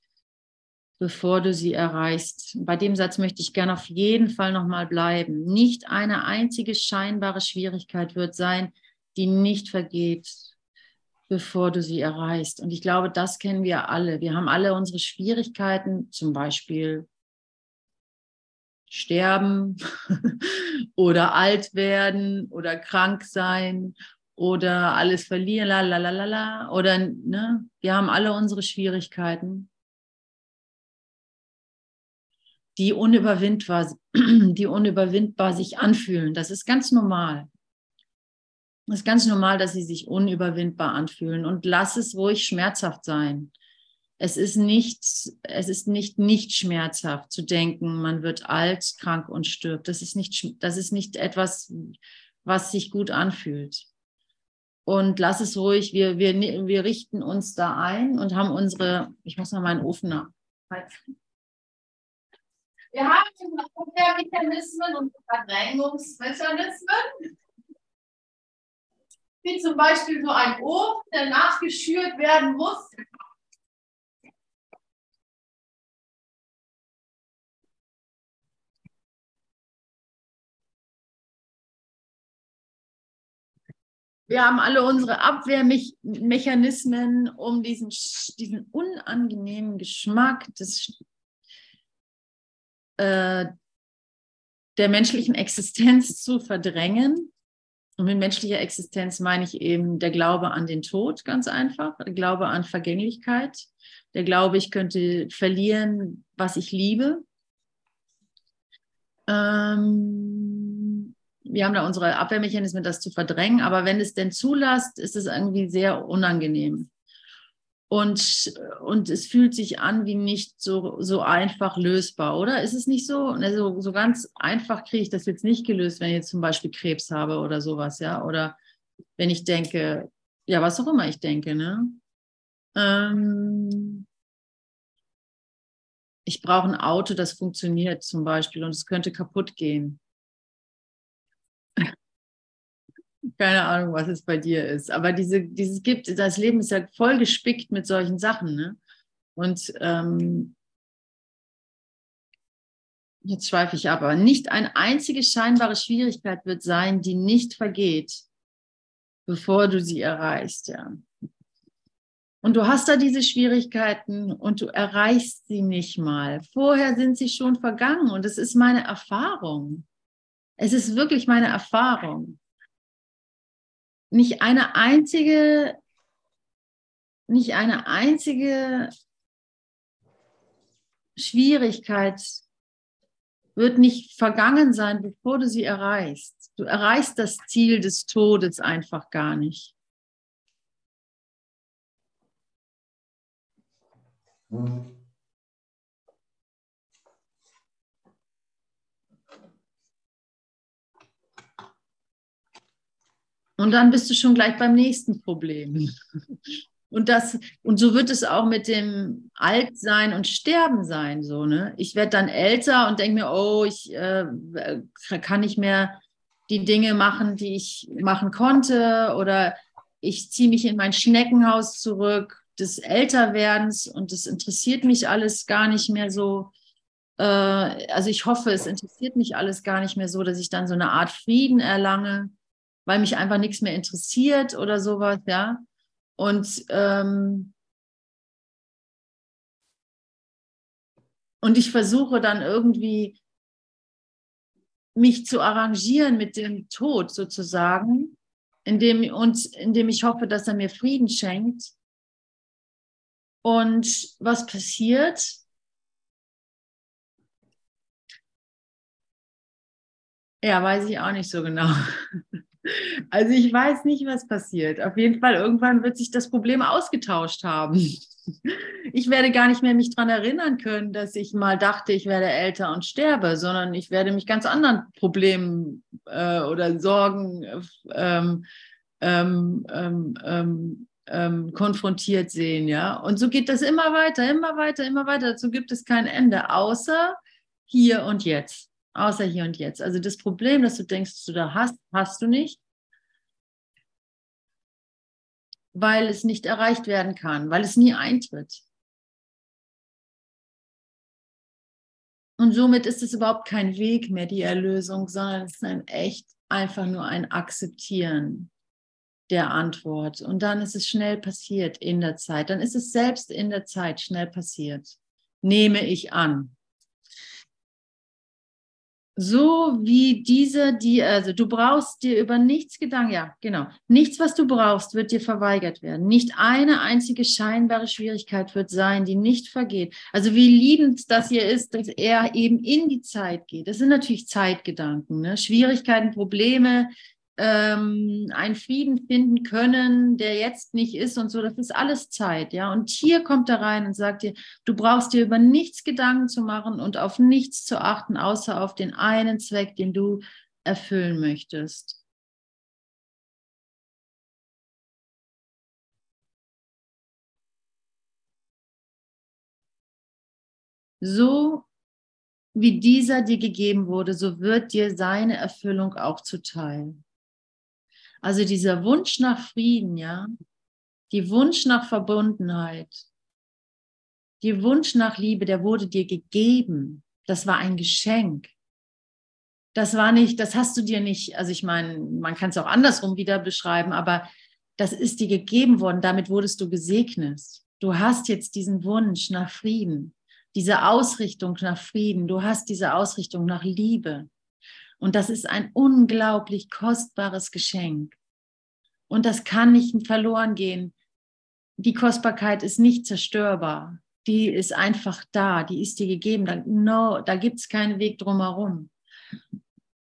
A: bevor du sie erreichst. Bei dem Satz möchte ich gerne auf jeden Fall nochmal bleiben. Nicht eine einzige scheinbare Schwierigkeit wird sein, die nicht vergeht, bevor du sie erreichst. Und ich glaube, das kennen wir alle. Wir haben alle unsere Schwierigkeiten, zum Beispiel sterben oder alt werden oder krank sein oder alles verlieren, la la la la la. Oder ne, wir haben alle unsere Schwierigkeiten, die unüberwindbar, die unüberwindbar sich anfühlen. Das ist ganz normal. Es ist ganz normal, dass sie sich unüberwindbar anfühlen und lass es ruhig schmerzhaft sein. Es ist nicht, es ist nicht nicht schmerzhaft zu denken, man wird alt, krank und stirbt. Das ist nicht, das ist nicht etwas, was sich gut anfühlt. Und lass es ruhig, wir, wir, wir richten uns da ein und haben unsere, ich muss mal meinen Ofen nachheizen. Wir haben Mechanismen und Verdrängungsmechanismen wie zum Beispiel so ein Ofen, der nachgeschürt werden muss. Wir haben alle unsere Abwehrmechanismen, um diesen, diesen unangenehmen Geschmack des, äh, der menschlichen Existenz zu verdrängen. Und mit menschlicher Existenz meine ich eben der Glaube an den Tod, ganz einfach, der Glaube an Vergänglichkeit, der Glaube, ich könnte verlieren, was ich liebe. Ähm, wir haben da unsere Abwehrmechanismen, das zu verdrängen, aber wenn es denn zulässt, ist es irgendwie sehr unangenehm. Und, und es fühlt sich an wie nicht so, so einfach lösbar, oder? Ist es nicht so? Also, so ganz einfach kriege ich das jetzt nicht gelöst, wenn ich jetzt zum Beispiel Krebs habe oder sowas, ja? Oder wenn ich denke, ja, was auch immer ich denke, ne? Ähm, ich brauche ein Auto, das funktioniert zum Beispiel und es könnte kaputt gehen. Keine Ahnung, was es bei dir ist. Aber diese, dieses gibt, das Leben ist ja voll gespickt mit solchen Sachen. Ne? Und ähm, jetzt schweife ich aber. Nicht eine einzige scheinbare Schwierigkeit wird sein, die nicht vergeht, bevor du sie erreichst. Ja. Und du hast da diese Schwierigkeiten und du erreichst sie nicht mal. Vorher sind sie schon vergangen und es ist meine Erfahrung. Es ist wirklich meine Erfahrung nicht eine einzige, nicht eine einzige Schwierigkeit wird nicht vergangen sein, bevor du sie erreichst. Du erreichst das Ziel des Todes einfach gar nicht. Mhm. Und dann bist du schon gleich beim nächsten Problem. Und, das, und so wird es auch mit dem Altsein und Sterben sein. So, ne? Ich werde dann älter und denke mir, oh, ich äh, kann nicht mehr die Dinge machen, die ich machen konnte. Oder ich ziehe mich in mein Schneckenhaus zurück des Älterwerdens und das interessiert mich alles gar nicht mehr so. Äh, also ich hoffe, es interessiert mich alles gar nicht mehr so, dass ich dann so eine Art Frieden erlange weil mich einfach nichts mehr interessiert oder sowas, ja. Und, ähm, und ich versuche dann irgendwie mich zu arrangieren mit dem Tod sozusagen, indem, und indem ich hoffe, dass er mir Frieden schenkt. Und was passiert? Ja, weiß ich auch nicht so genau. Also ich weiß nicht, was passiert. Auf jeden Fall, irgendwann wird sich das Problem ausgetauscht haben. Ich werde gar nicht mehr mich daran erinnern können, dass ich mal dachte, ich werde älter und sterbe, sondern ich werde mich ganz anderen Problemen äh, oder Sorgen ähm, ähm, ähm, ähm, ähm konfrontiert sehen. Ja? Und so geht das immer weiter, immer weiter, immer weiter. Dazu gibt es kein Ende, außer hier und jetzt außer hier und jetzt. Also das Problem, das du denkst, dass du da hast, hast du nicht, weil es nicht erreicht werden kann, weil es nie eintritt. Und somit ist es überhaupt kein Weg mehr, die Erlösung, sondern es ist ein echt einfach nur ein Akzeptieren der Antwort. Und dann ist es schnell passiert in der Zeit. Dann ist es selbst in der Zeit schnell passiert. Nehme ich an so wie diese, die, also du brauchst dir über nichts Gedanken, ja, genau, nichts, was du brauchst, wird dir verweigert werden. Nicht eine einzige scheinbare Schwierigkeit wird sein, die nicht vergeht. Also wie liebend das hier ist, dass er eben in die Zeit geht. Das sind natürlich Zeitgedanken, ne? Schwierigkeiten, Probleme, ähm, einen Frieden finden können, der jetzt nicht ist und so. Das ist alles Zeit, ja. Und hier kommt er rein und sagt dir, du brauchst dir über nichts Gedanken zu machen und auf nichts zu achten, außer auf den einen Zweck, den du erfüllen möchtest. So wie dieser dir gegeben wurde, so wird dir seine Erfüllung auch zuteil. Also dieser Wunsch nach Frieden, ja, die Wunsch nach Verbundenheit, die Wunsch nach Liebe, der wurde dir gegeben. Das war ein Geschenk. Das war nicht, das hast du dir nicht, also ich meine, man kann es auch andersrum wieder beschreiben, aber das ist dir gegeben worden, damit wurdest du gesegnet. Du hast jetzt diesen Wunsch nach Frieden, diese Ausrichtung nach Frieden, du hast diese Ausrichtung nach Liebe. Und das ist ein unglaublich kostbares Geschenk. Und das kann nicht verloren gehen. Die Kostbarkeit ist nicht zerstörbar. Die ist einfach da. Die ist dir gegeben. Da, no, da gibt es keinen Weg drumherum.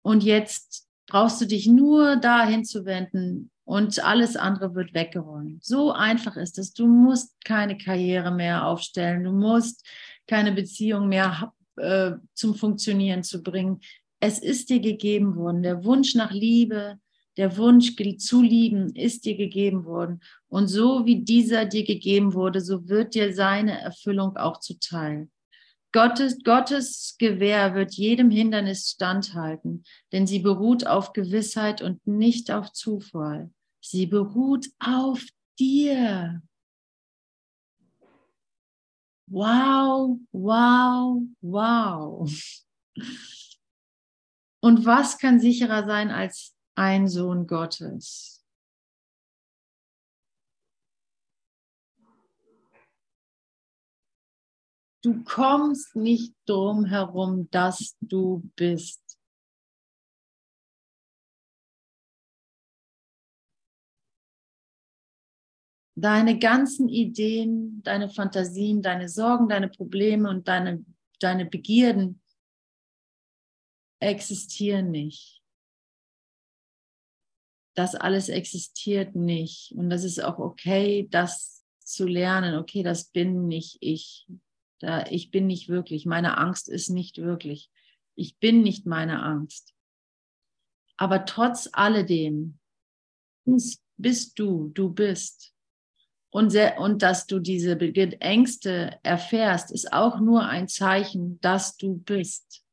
A: Und jetzt brauchst du dich nur dahin zu wenden und alles andere wird weggeräumt. So einfach ist es. Du musst keine Karriere mehr aufstellen. Du musst keine Beziehung mehr äh, zum Funktionieren zu bringen es ist dir gegeben worden. Der Wunsch nach Liebe, der Wunsch zu lieben ist dir gegeben worden. Und so wie dieser dir gegeben wurde, so wird dir seine Erfüllung auch zuteil. Gottes, Gottes Gewehr wird jedem Hindernis standhalten, denn sie beruht auf Gewissheit und nicht auf Zufall. Sie beruht auf dir. Wow, wow, wow. Und was kann sicherer sein als ein Sohn Gottes? Du kommst nicht drum herum, dass du bist. Deine ganzen Ideen, deine Fantasien, deine Sorgen, deine Probleme und deine, deine Begierden, existieren nicht. Das alles existiert nicht. Und das ist auch okay, das zu lernen. Okay, das bin nicht ich. Da, ich bin nicht wirklich. Meine Angst ist nicht wirklich. Ich bin nicht meine Angst. Aber trotz alledem bist du, du bist. Und, sehr, und dass du diese Ängste erfährst, ist auch nur ein Zeichen, dass du bist.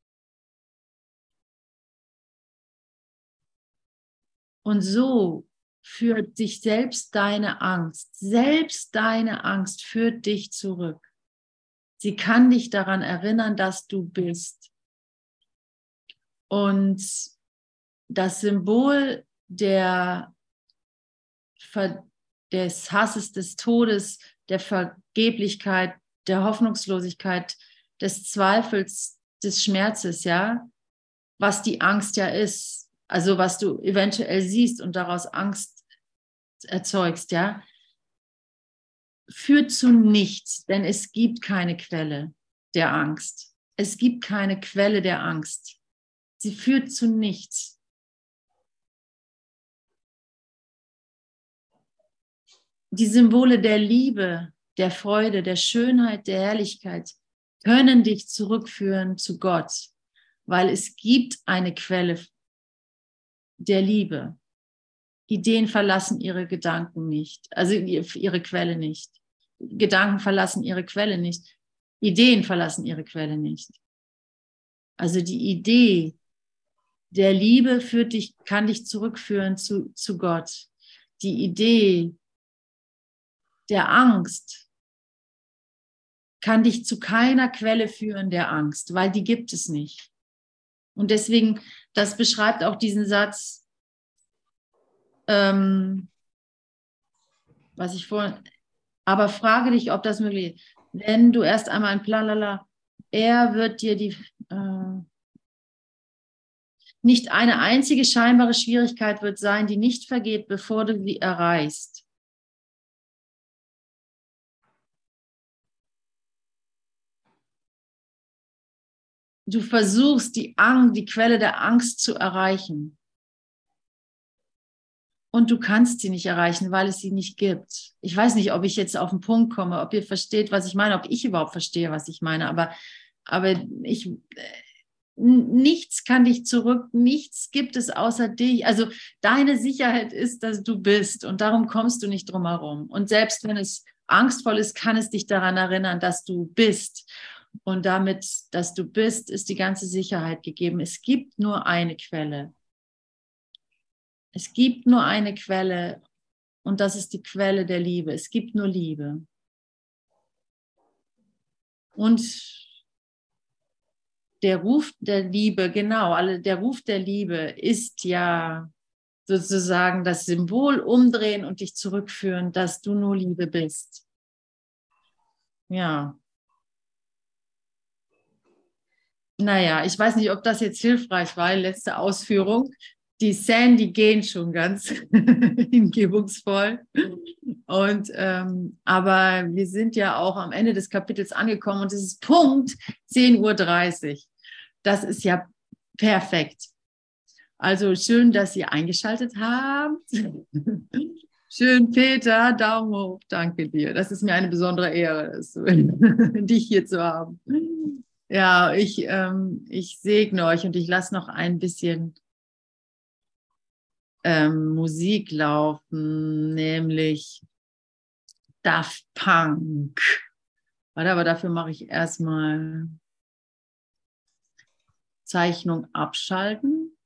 A: Und so führt dich selbst deine Angst, selbst deine Angst führt dich zurück. Sie kann dich daran erinnern, dass du bist. Und das Symbol der, des Hasses, des Todes, der Vergeblichkeit, der Hoffnungslosigkeit, des Zweifels, des Schmerzes, ja, was die Angst ja ist, also was du eventuell siehst und daraus Angst erzeugst, ja, führt zu nichts, denn es gibt keine Quelle der Angst. Es gibt keine Quelle der Angst. Sie führt zu nichts. Die Symbole der Liebe, der Freude, der Schönheit, der Herrlichkeit können dich zurückführen zu Gott, weil es gibt eine Quelle der Liebe. Ideen verlassen ihre Gedanken nicht, also ihre Quelle nicht. Gedanken verlassen ihre Quelle nicht. Ideen verlassen ihre Quelle nicht. Also die Idee der Liebe führt dich, kann dich zurückführen zu, zu Gott. Die Idee der Angst kann dich zu keiner Quelle führen der Angst, weil die gibt es nicht. Und deswegen, das beschreibt auch diesen Satz, ähm, was ich vorhin, aber frage dich, ob das möglich ist. Wenn du erst einmal ein Planlala, er wird dir die, äh, nicht eine einzige scheinbare Schwierigkeit wird sein, die nicht vergeht, bevor du sie erreichst. Du versuchst die Angst, die Quelle der Angst zu erreichen. Und du kannst sie nicht erreichen, weil es sie nicht gibt. Ich weiß nicht, ob ich jetzt auf den Punkt komme, ob ihr versteht, was ich meine, ob ich überhaupt verstehe, was ich meine, aber, aber ich, nichts kann dich zurück, nichts gibt es außer dich. Also deine Sicherheit ist, dass du bist und darum kommst du nicht drum herum. Und selbst wenn es angstvoll ist, kann es dich daran erinnern, dass du bist. Und damit, dass du bist, ist die ganze Sicherheit gegeben. Es gibt nur eine Quelle. Es gibt nur eine Quelle und das ist die Quelle der Liebe. Es gibt nur Liebe. Und der Ruf der Liebe, genau, der Ruf der Liebe ist ja sozusagen das Symbol umdrehen und dich zurückführen, dass du nur Liebe bist. Ja. Naja, ich weiß nicht, ob das jetzt hilfreich war, letzte Ausführung. Die Sandy gehen schon ganz hingebungsvoll. Und ähm, aber wir sind ja auch am Ende des Kapitels angekommen und es ist Punkt 10.30 Uhr. Das ist ja perfekt. Also schön, dass ihr eingeschaltet habt. Schön, Peter, Daumen hoch, danke dir. Das ist mir eine besondere Ehre, dich hier zu haben. Ja, ich, ähm, ich segne euch und ich lasse noch ein bisschen ähm, Musik laufen, nämlich Daft Punk. Warte, aber dafür mache ich erstmal Zeichnung abschalten.